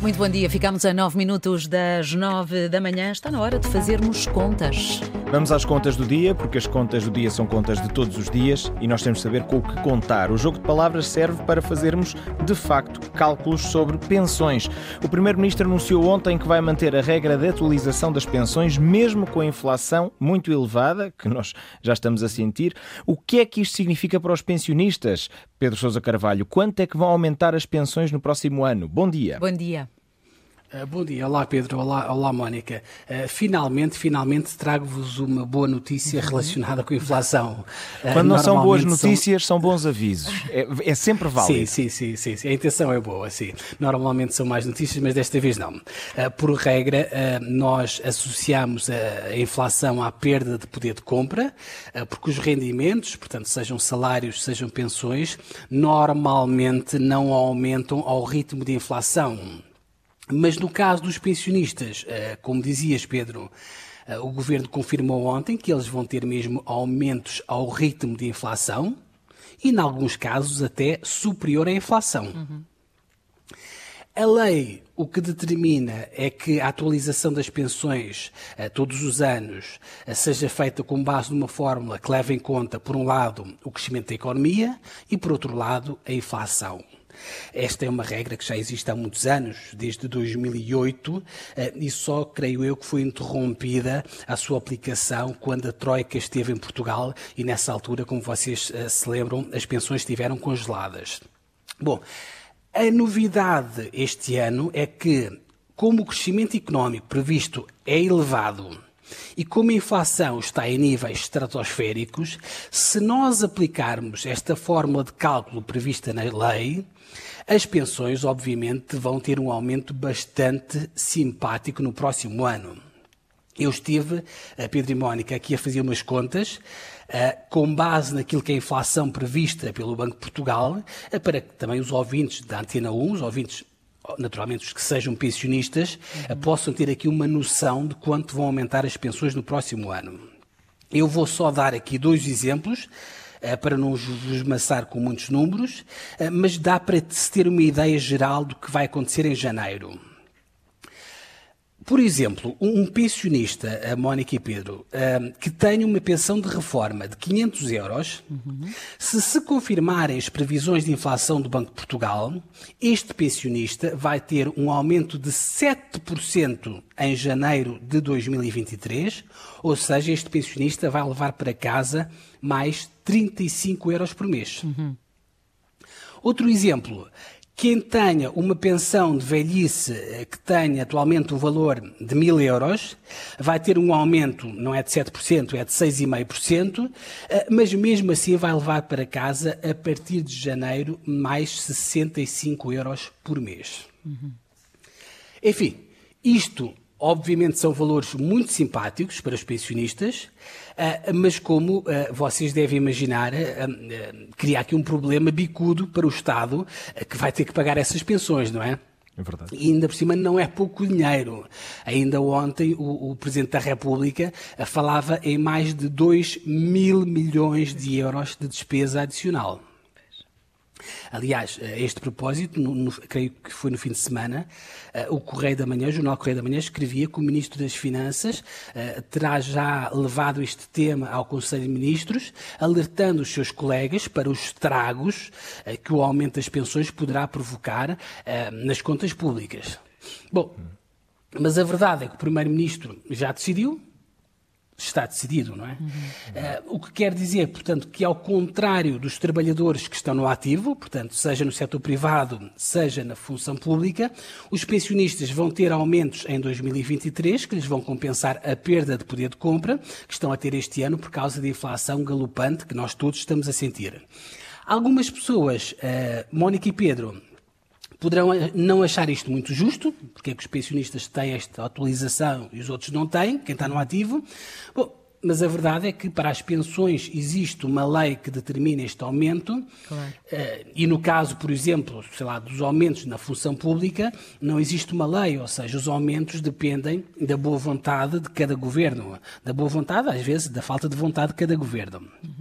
Muito bom dia, ficamos a 9 minutos das 9 da manhã. Está na hora de fazermos contas. Vamos às contas do dia, porque as contas do dia são contas de todos os dias e nós temos de saber com o que contar. O jogo de palavras serve para fazermos, de facto, cálculos sobre pensões. O Primeiro-Ministro anunciou ontem que vai manter a regra de atualização das pensões, mesmo com a inflação muito elevada, que nós já estamos a sentir. O que é que isto significa para os pensionistas? Pedro Sousa Carvalho, quanto é que vão aumentar as pensões no próximo ano? Bom dia. Bom dia. Uh, bom dia, olá Pedro, olá, olá Mónica. Uh, finalmente, finalmente trago-vos uma boa notícia relacionada com a inflação. Uh, Quando não são boas notícias, são... são bons avisos. É, é, sempre válido. Sim, sim, sim, sim, a intenção é boa, sim. Normalmente são mais notícias, mas desta vez não. por regra, nós associamos a inflação à perda de poder de compra, porque os rendimentos, portanto, sejam salários, sejam pensões, normalmente não aumentam ao ritmo de inflação. Mas no caso dos pensionistas, eh, como dizias, Pedro, eh, o governo confirmou ontem que eles vão ter mesmo aumentos ao ritmo de inflação e, em alguns casos, até superior à inflação. Uhum. A lei o que determina é que a atualização das pensões eh, todos os anos seja feita com base numa fórmula que leve em conta, por um lado, o crescimento da economia e, por outro lado, a inflação. Esta é uma regra que já existe há muitos anos, desde 2008, eh, e só creio eu que foi interrompida a sua aplicação quando a Troika esteve em Portugal e nessa altura, como vocês eh, se lembram, as pensões estiveram congeladas. Bom, a novidade este ano é que, como o crescimento económico previsto é elevado e como a inflação está em níveis estratosféricos, se nós aplicarmos esta fórmula de cálculo prevista na lei, as pensões, obviamente, vão ter um aumento bastante simpático no próximo ano. Eu estive, a Pedro e Mónica, aqui a fazer umas contas, uh, com base naquilo que é a inflação prevista pelo Banco de Portugal, uh, para que também os ouvintes da Antena 1, os ouvintes naturalmente os que sejam pensionistas, uhum. possam ter aqui uma noção de quanto vão aumentar as pensões no próximo ano. Eu vou só dar aqui dois exemplos eh, para não vos maçar com muitos números, eh, mas dá para se ter uma ideia geral do que vai acontecer em janeiro. Por exemplo, um pensionista, a Mónica e Pedro, que tenha uma pensão de reforma de 500 euros, uhum. se se confirmarem as previsões de inflação do Banco de Portugal, este pensionista vai ter um aumento de 7% em janeiro de 2023, ou seja, este pensionista vai levar para casa mais 35 euros por mês. Uhum. Outro exemplo, quem tenha uma pensão de velhice eh, que tenha atualmente o valor de mil euros, vai ter um aumento, não é de 7%, é de 6,5%, eh, mas mesmo assim vai levar para casa, a partir de janeiro, mais 65 euros por mês. Uhum. Enfim, isto Obviamente são valores muito simpáticos para os pensionistas, ah, mas como ah, vocês devem imaginar, ah, cria aqui um problema bicudo para o Estado que vai ter que pagar essas pensões, não é? É verdade. E ainda por cima não é pouco dinheiro. Ainda ontem o, o, Presidente da República falava em mais de 2 mil milhões de euros de despesa adicional. Aliás, a este propósito, no, no, creio que foi no fim de semana, uh, o Correio da Manhã, o Jornal Correio da Manhã, escrevia que o Ministro das Finanças uh, terá já levado este tema ao Conselho de Ministros, alertando os seus colegas para os estragos uh, que o aumento das pensões poderá provocar nas contas públicas. Bom, mas a verdade é que o Primeiro-Ministro já decidiu, está decidido, não é? Uhum. Uh, o que quer dizer, portanto, que ao contrário dos trabalhadores que estão no ativo, portanto, seja no setor privado, seja na função pública, os pensionistas vão ter aumentos em 2023 que lhes vão compensar a perda de poder de compra que estão a ter este ano por causa da inflação galopante que nós todos estamos a sentir. Algumas pessoas, uh, Mónica e Pedro, poderão não achar isto muito justo, porque é que os pensionistas têm esta atualização e os outros não têm, quem está no ativo. Bom, mas a verdade é que para as pensões existe uma lei que determina este aumento claro. Eh, e no caso, por exemplo, sei lá, dos aumentos na função pública, não existe uma lei, ou seja, os aumentos dependem da boa vontade de cada governo, da boa vontade, às vezes, da falta de vontade de cada governo. Uhum.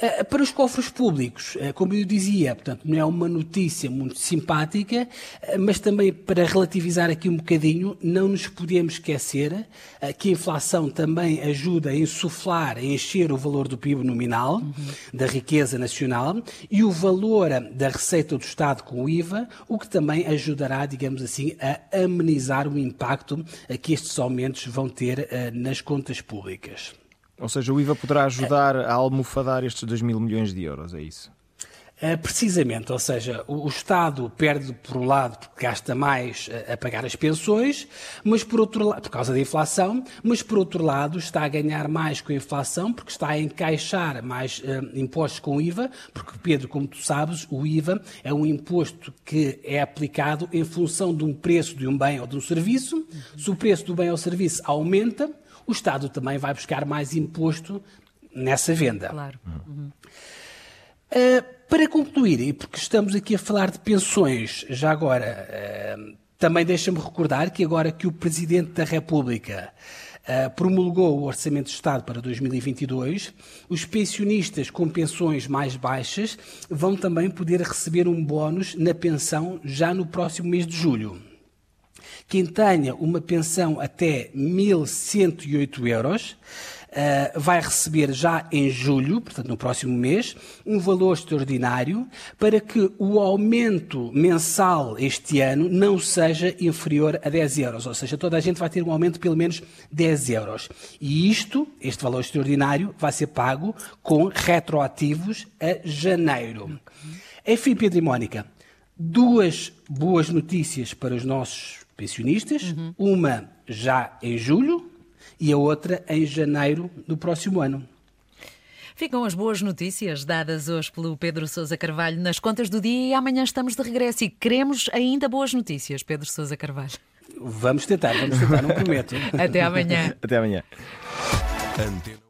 Uh, para os cofres públicos, uh, como eu dizia, portanto, não é uma notícia muito simpática, mas também para relativizar aqui um bocadinho, não nos podemos esquecer que a inflação também ajuda a insuflar, a encher o valor do PIB nominal, uhum. da riqueza nacional, e o valor da receita do Estado com o IVA, o que também ajudará, digamos assim, a amenizar o impacto que estes aumentos vão ter nas contas públicas. Ou seja, o IVA poderá ajudar a almofadar estes 2 mil milhões de euros, é isso? É, precisamente, ou seja, o, Estado perde por um lado porque gasta mais a, a, pagar as pensões, mas por outro lado, por causa da inflação, mas por outro lado está a ganhar mais com a inflação porque está a encaixar mais uh, impostos com o IVA, porque Pedro, como tu sabes, o IVA é um imposto que é aplicado em função de um preço de um bem ou de um serviço. Se o preço do bem ou serviço aumenta, o Estado também vai buscar mais imposto nessa venda. Claro. Uhum. Uh, para concluir, e porque estamos aqui a falar de pensões, já agora, uh, também deixa-me recordar que agora que o Presidente da República uh, promulgou o Orçamento de Estado para 2022, os pensionistas com pensões mais baixas vão também poder receber um bónus na pensão já no próximo mês de julho. Quem tenha uma pensão até 1.108 euros uh, vai receber já em julho, portanto no próximo mês, um valor extraordinário para que o aumento mensal este ano não seja inferior a 10 euros. Ou seja, toda a gente vai ter um aumento de pelo menos 10 euros. E isto, este valor extraordinário, vai ser pago com retroativos a janeiro. Enfim, Pedro e Mónica, duas boas notícias para os nossos pensionistas, uhum. uma já em julho e a outra em janeiro do próximo ano. Ficam as boas notícias dadas hoje pelo Pedro Sousa Carvalho nas contas do dia e amanhã estamos de regresso e queremos ainda boas notícias, Pedro Sousa Carvalho. Vamos tentar, vamos tentar, não prometo. Até amanhã. Até amanhã. Antena.